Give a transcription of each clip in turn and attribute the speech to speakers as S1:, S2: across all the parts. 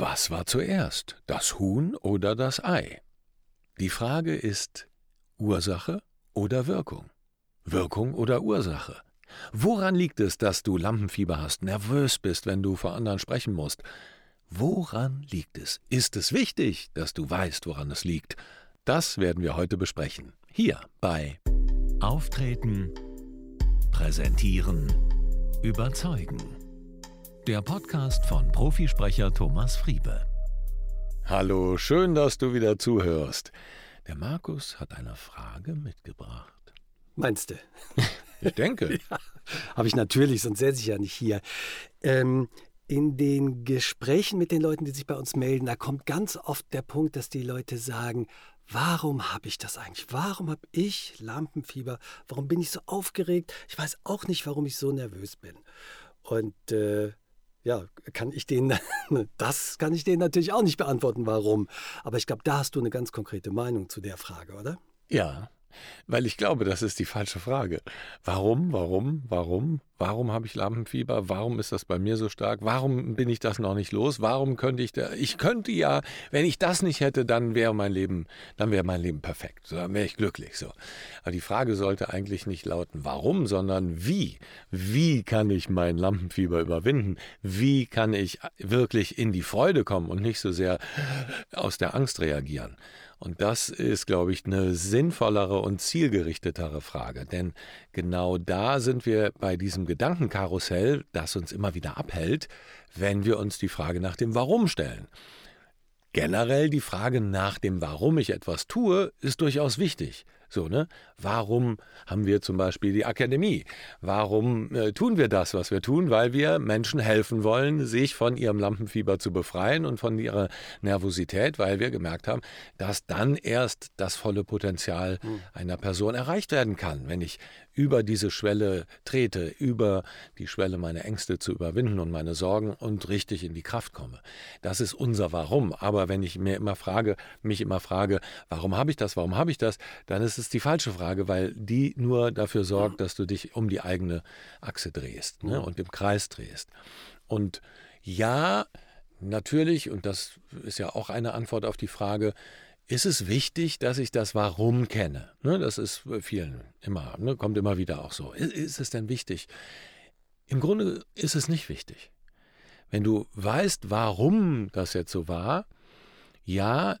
S1: Was war zuerst, das Huhn oder das Ei? Die Frage ist Ursache oder Wirkung? Wirkung oder Ursache? Woran liegt es, dass du Lampenfieber hast, nervös bist, wenn du vor anderen sprechen musst? Woran liegt es? Ist es wichtig, dass du weißt, woran es liegt? Das werden wir heute besprechen. Hier bei Auftreten, Präsentieren, Überzeugen. Der Podcast von Profisprecher Thomas Friebe. Hallo, schön, dass du wieder zuhörst. Der Markus hat eine Frage mitgebracht.
S2: Meinst du?
S1: Ich denke.
S2: ja, Habe ich natürlich, sonst säße ich ja nicht hier. Ähm, in den Gesprächen mit den Leuten, die sich bei uns melden, da kommt ganz oft der Punkt, dass die Leute sagen, warum habe ich das eigentlich? Warum habe ich Lampenfieber? Warum bin ich so aufgeregt? Ich weiß auch nicht, warum ich so nervös bin. Und äh, ja, kann ich denen, das kann ich denen natürlich auch nicht beantworten, warum. Aber ich glaube, da hast du eine ganz konkrete Meinung zu der Frage, oder?
S1: Ja, weil ich glaube, das ist die falsche Frage. Warum, warum, warum, warum habe ich Lampenfieber? Warum ist das bei mir so stark? Warum bin ich das noch nicht los? Warum könnte ich da, ich könnte ja, wenn ich das nicht hätte, dann wäre mein Leben, dann wäre mein Leben perfekt. So, dann wäre ich glücklich, so. Aber die Frage sollte eigentlich nicht lauten, warum, sondern wie? Wie kann ich mein Lampenfieber überwinden? Wie kann ich wirklich in die Freude kommen und nicht so sehr aus der Angst reagieren? Und das ist, glaube ich, eine sinnvollere und zielgerichtetere Frage. Denn genau da sind wir bei diesem Gedankenkarussell, das uns immer wieder abhält, wenn wir uns die Frage nach dem Warum stellen. Generell die Frage nach dem Warum ich etwas tue, ist durchaus wichtig. So, ne? Warum haben wir zum Beispiel die Akademie? Warum äh, tun wir das, was wir tun? Weil wir Menschen helfen wollen, sich von ihrem Lampenfieber zu befreien und von ihrer Nervosität, weil wir gemerkt haben, dass dann erst das volle Potenzial hm. einer Person erreicht werden kann, wenn ich über diese Schwelle trete, über die Schwelle meine Ängste zu überwinden und meine Sorgen und richtig in die Kraft komme. Das ist unser Warum. Aber wenn ich mir immer frage, mich immer frage, warum habe ich das, warum habe ich das, dann ist es die falsche Frage, weil die nur dafür sorgt, dass du dich um die eigene Achse drehst ne, und im Kreis drehst. Und ja, natürlich, und das ist ja auch eine Antwort auf die Frage, ist es wichtig, dass ich das Warum kenne. Ne, das ist vielen immer, ne, kommt immer wieder auch so. Ist, ist es denn wichtig? Im Grunde ist es nicht wichtig. Wenn du weißt, warum das jetzt so war, ja,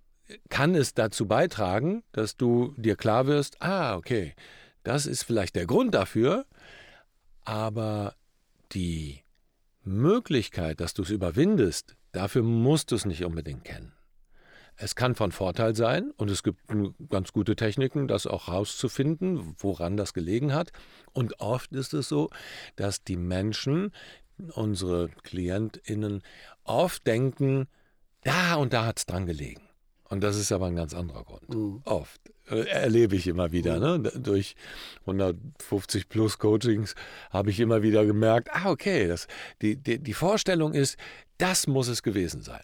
S1: kann es dazu beitragen, dass du dir klar wirst, ah, okay, das ist vielleicht der Grund dafür, aber die Möglichkeit, dass du es überwindest, dafür musst du es nicht unbedingt kennen. Es kann von Vorteil sein und es gibt ganz gute Techniken, das auch herauszufinden, woran das gelegen hat. Und oft ist es so, dass die Menschen, unsere KlientInnen, oft denken, da und da hat es dran gelegen. Und das ist aber ein ganz anderer Grund. Mhm. Oft. Äh, erlebe ich immer wieder. Mhm. Ne? Durch 150 plus Coachings habe ich immer wieder gemerkt, ah, okay, das, die, die, die Vorstellung ist, das muss es gewesen sein.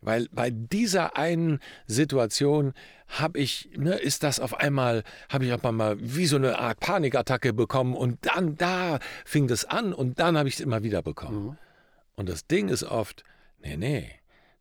S1: Weil bei dieser einen Situation habe ich, ne, ist das auf einmal, habe ich auf einmal wie so eine Art Panikattacke bekommen und dann da fing das an und dann habe ich es immer wieder bekommen. Mhm. Und das Ding ist oft, nee, nee,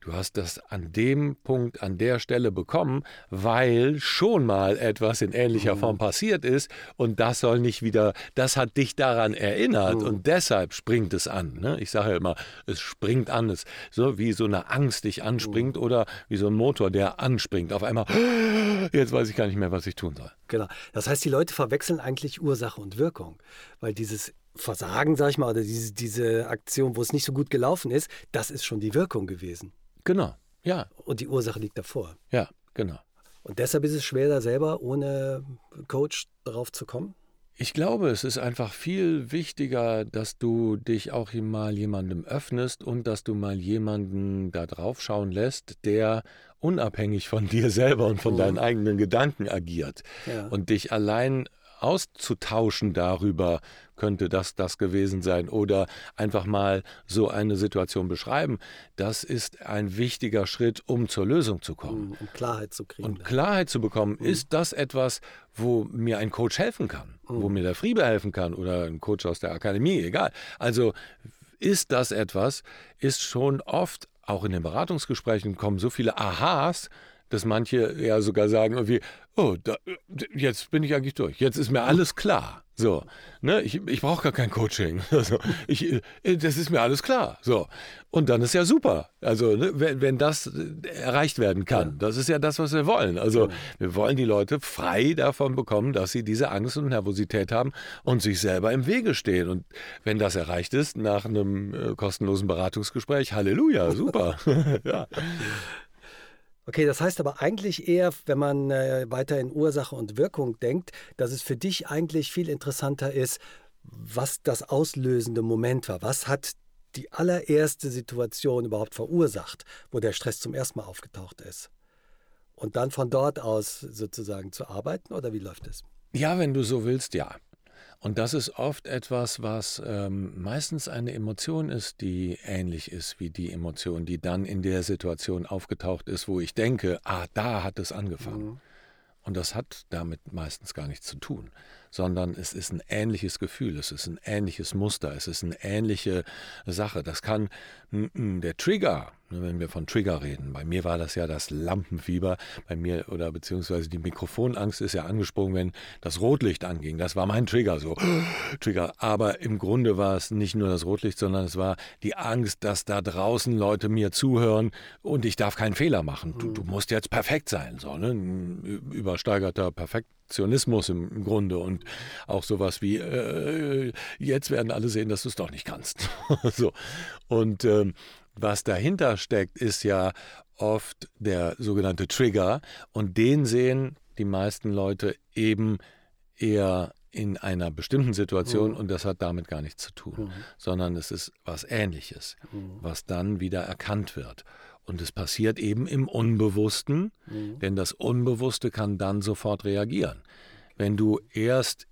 S1: Du hast das an dem Punkt, an der Stelle bekommen, weil schon mal etwas in ähnlicher mhm. Form passiert ist und das soll nicht wieder, das hat dich daran erinnert mhm. und deshalb springt es an. Ne? Ich sage ja immer, es springt an, es so wie so eine Angst dich anspringt mhm. oder wie so ein Motor, der anspringt. Auf einmal, jetzt weiß ich gar nicht mehr, was ich tun soll.
S2: Genau. Das heißt, die Leute verwechseln eigentlich Ursache und Wirkung, weil dieses Versagen, sag ich mal, oder diese, diese Aktion, wo es nicht so gut gelaufen ist, das ist schon die Wirkung gewesen.
S1: Genau, ja.
S2: Und die Ursache liegt davor.
S1: Ja, genau.
S2: Und deshalb ist es schwer, da selber ohne Coach drauf zu kommen?
S1: Ich glaube, es ist einfach viel wichtiger, dass du dich auch mal jemandem öffnest und dass du mal jemanden da drauf schauen lässt, der unabhängig von dir selber und von mhm. deinen eigenen Gedanken agiert ja. und dich allein auszutauschen darüber, könnte das das gewesen sein oder einfach mal so eine Situation beschreiben, das ist ein wichtiger Schritt, um zur Lösung zu kommen.
S2: Um Klarheit zu kriegen.
S1: Und Klarheit zu bekommen, mhm. ist das etwas, wo mir ein Coach helfen kann, mhm. wo mir der Friebe helfen kann oder ein Coach aus der Akademie, egal. Also ist das etwas, ist schon oft auch in den Beratungsgesprächen kommen so viele Aha's, dass manche ja sogar sagen irgendwie, oh, da, jetzt bin ich eigentlich durch, jetzt ist mir alles klar. So, ne, ich, ich brauche gar kein Coaching. Also, ich, äh, das ist mir alles klar. So. Und dann ist ja super. Also, ne, wenn, wenn das äh, erreicht werden kann, das ist ja das, was wir wollen. Also, wir wollen die Leute frei davon bekommen, dass sie diese Angst und Nervosität haben und sich selber im Wege stehen. Und wenn das erreicht ist, nach einem äh, kostenlosen Beratungsgespräch, Halleluja, super. ja.
S2: Okay, das heißt aber eigentlich eher, wenn man äh, weiter in Ursache und Wirkung denkt, dass es für dich eigentlich viel interessanter ist, was das auslösende Moment war. Was hat die allererste Situation überhaupt verursacht, wo der Stress zum ersten Mal aufgetaucht ist? Und dann von dort aus sozusagen zu arbeiten oder wie läuft es?
S1: Ja, wenn du so willst, ja. Und das ist oft etwas, was ähm, meistens eine Emotion ist, die ähnlich ist wie die Emotion, die dann in der Situation aufgetaucht ist, wo ich denke, ah, da hat es angefangen. Mhm. Und das hat damit meistens gar nichts zu tun, sondern es ist ein ähnliches Gefühl, es ist ein ähnliches Muster, es ist eine ähnliche Sache. Das kann der Trigger, wenn wir von Trigger reden. Bei mir war das ja das Lampenfieber, bei mir oder beziehungsweise die Mikrofonangst ist ja angesprungen, wenn das Rotlicht anging. Das war mein Trigger so. Trigger. Aber im Grunde war es nicht nur das Rotlicht, sondern es war die Angst, dass da draußen Leute mir zuhören und ich darf keinen Fehler machen. Du, du musst jetzt perfekt sein. So, ne? Ein übersteigerter Perfektionismus im Grunde und auch sowas wie, äh, jetzt werden alle sehen, dass du es doch nicht kannst. so. Und ähm, was dahinter steckt, ist ja oft der sogenannte Trigger und den sehen die meisten Leute eben eher in einer bestimmten Situation mhm. und das hat damit gar nichts zu tun, mhm. sondern es ist was Ähnliches, mhm. was dann wieder erkannt wird. Und es passiert eben im Unbewussten, mhm. denn das Unbewusste kann dann sofort reagieren. Wenn du erst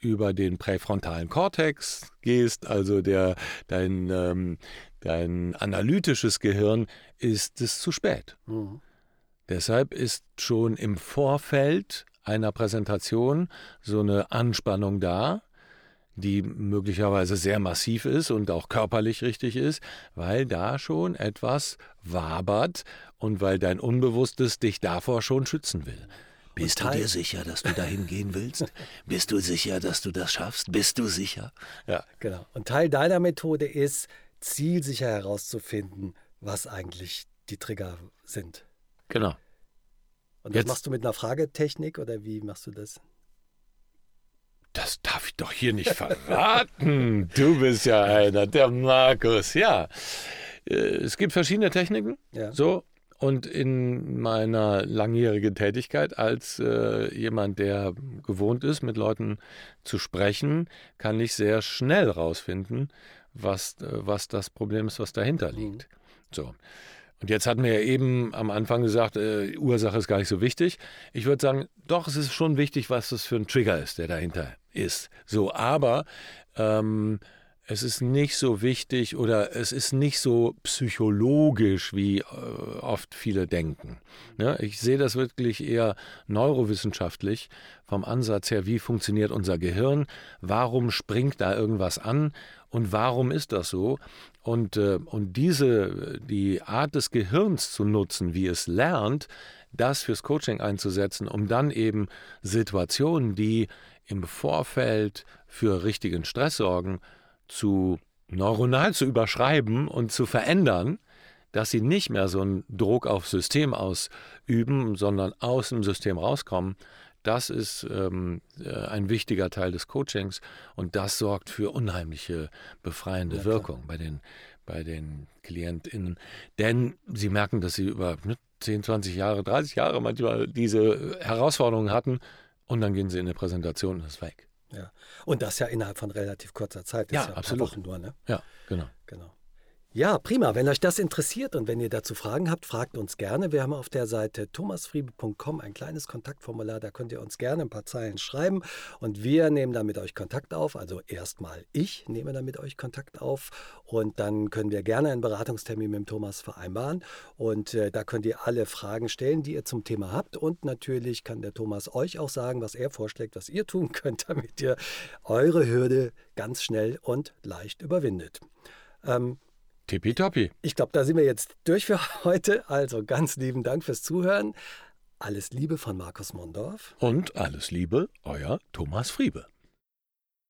S1: über den präfrontalen Kortex gehst, also der, dein, ähm, dein analytisches Gehirn, ist es zu spät. Mhm. Deshalb ist schon im Vorfeld einer Präsentation so eine Anspannung da, die möglicherweise sehr massiv ist und auch körperlich richtig ist, weil da schon etwas wabert und weil dein Unbewusstes dich davor schon schützen will. Bist du dir sicher, dass du dahin gehen willst? Bist du sicher, dass du das schaffst? Bist du sicher?
S2: Ja, genau. Und Teil deiner Methode ist, zielsicher herauszufinden, was eigentlich die Trigger sind.
S1: Genau.
S2: Und das Jetzt. machst du mit einer Fragetechnik oder wie machst du das?
S1: Das darf ich doch hier nicht verraten. du bist ja einer, der Markus. Ja, äh, es gibt verschiedene Techniken. Ja. So. Und in meiner langjährigen Tätigkeit als äh, jemand, der gewohnt ist, mit Leuten zu sprechen, kann ich sehr schnell rausfinden, was, äh, was das Problem ist, was dahinter mhm. liegt. So. Und jetzt hatten wir ja eben am Anfang gesagt, äh, Ursache ist gar nicht so wichtig. Ich würde sagen, doch, es ist schon wichtig, was das für ein Trigger ist, der dahinter ist. So, aber ähm, es ist nicht so wichtig oder es ist nicht so psychologisch, wie äh, oft viele denken. Ne? Ich sehe das wirklich eher neurowissenschaftlich vom Ansatz her, wie funktioniert unser Gehirn, warum springt da irgendwas an und warum ist das so? Und, äh, und diese, die Art des Gehirns zu nutzen, wie es lernt, das fürs Coaching einzusetzen, um dann eben Situationen, die im Vorfeld für richtigen Stress sorgen, zu neuronal zu überschreiben und zu verändern, dass sie nicht mehr so einen Druck aufs System ausüben, sondern aus dem System rauskommen, das ist ähm, äh, ein wichtiger Teil des Coachings und das sorgt für unheimliche befreiende ja, Wirkung bei den, bei den KlientInnen. Denn sie merken, dass sie über 10, 20 Jahre, 30 Jahre manchmal diese Herausforderungen hatten und dann gehen sie in eine Präsentation und ist weg.
S2: Ja. Und das ja innerhalb von relativ kurzer Zeit. Das
S1: ja, ja absolut.
S2: Wochen nur, ne?
S1: Ja, genau.
S2: Genau. Ja, prima. Wenn euch das interessiert und wenn ihr dazu Fragen habt, fragt uns gerne. Wir haben auf der Seite thomasfriebe.com ein kleines Kontaktformular. Da könnt ihr uns gerne ein paar Zeilen schreiben und wir nehmen da mit euch Kontakt auf. Also erstmal ich nehme da mit euch Kontakt auf und dann können wir gerne einen Beratungstermin mit dem Thomas vereinbaren. Und äh, da könnt ihr alle Fragen stellen, die ihr zum Thema habt. Und natürlich kann der Thomas euch auch sagen, was er vorschlägt, was ihr tun könnt, damit ihr eure Hürde ganz schnell und leicht überwindet. Ähm,
S1: Tippitoppi.
S2: Ich glaube, da sind wir jetzt durch für heute. Also ganz lieben Dank fürs Zuhören. Alles Liebe von Markus Mondorf.
S1: Und alles Liebe, euer Thomas Friebe.